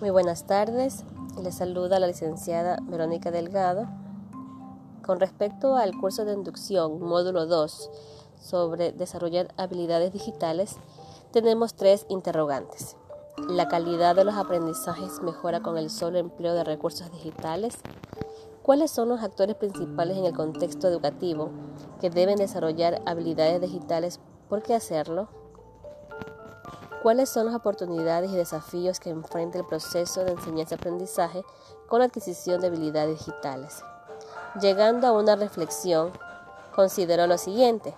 Muy buenas tardes, les saluda la licenciada Verónica Delgado. Con respecto al curso de inducción módulo 2 sobre desarrollar habilidades digitales, tenemos tres interrogantes. ¿La calidad de los aprendizajes mejora con el solo empleo de recursos digitales? ¿Cuáles son los actores principales en el contexto educativo que deben desarrollar habilidades digitales? ¿Por qué hacerlo? ¿Cuáles son las oportunidades y desafíos que enfrenta el proceso de enseñanza-aprendizaje con la adquisición de habilidades digitales? Llegando a una reflexión, considero lo siguiente,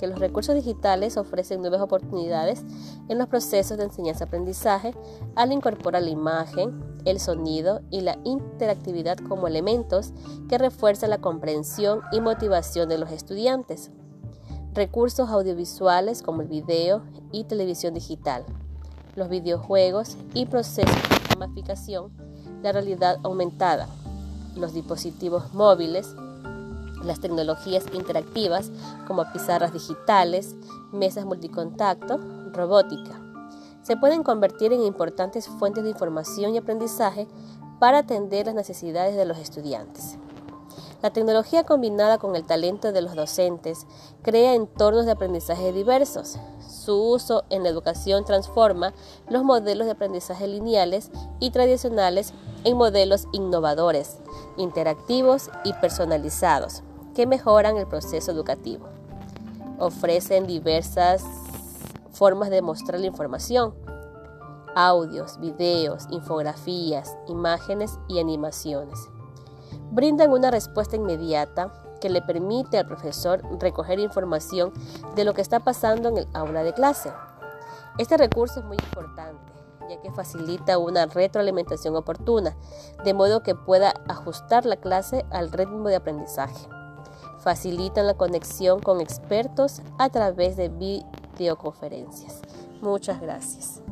que los recursos digitales ofrecen nuevas oportunidades en los procesos de enseñanza-aprendizaje al incorporar la imagen, el sonido y la interactividad como elementos que refuerzan la comprensión y motivación de los estudiantes recursos audiovisuales como el video y televisión digital, los videojuegos y procesos de gamificación, la realidad aumentada, los dispositivos móviles, las tecnologías interactivas como pizarras digitales, mesas multicontacto, robótica. Se pueden convertir en importantes fuentes de información y aprendizaje para atender las necesidades de los estudiantes. La tecnología combinada con el talento de los docentes crea entornos de aprendizaje diversos. Su uso en la educación transforma los modelos de aprendizaje lineales y tradicionales en modelos innovadores, interactivos y personalizados que mejoran el proceso educativo. Ofrecen diversas formas de mostrar la información, audios, videos, infografías, imágenes y animaciones brindan una respuesta inmediata que le permite al profesor recoger información de lo que está pasando en el aula de clase. Este recurso es muy importante ya que facilita una retroalimentación oportuna, de modo que pueda ajustar la clase al ritmo de aprendizaje. Facilitan la conexión con expertos a través de videoconferencias. Muchas gracias.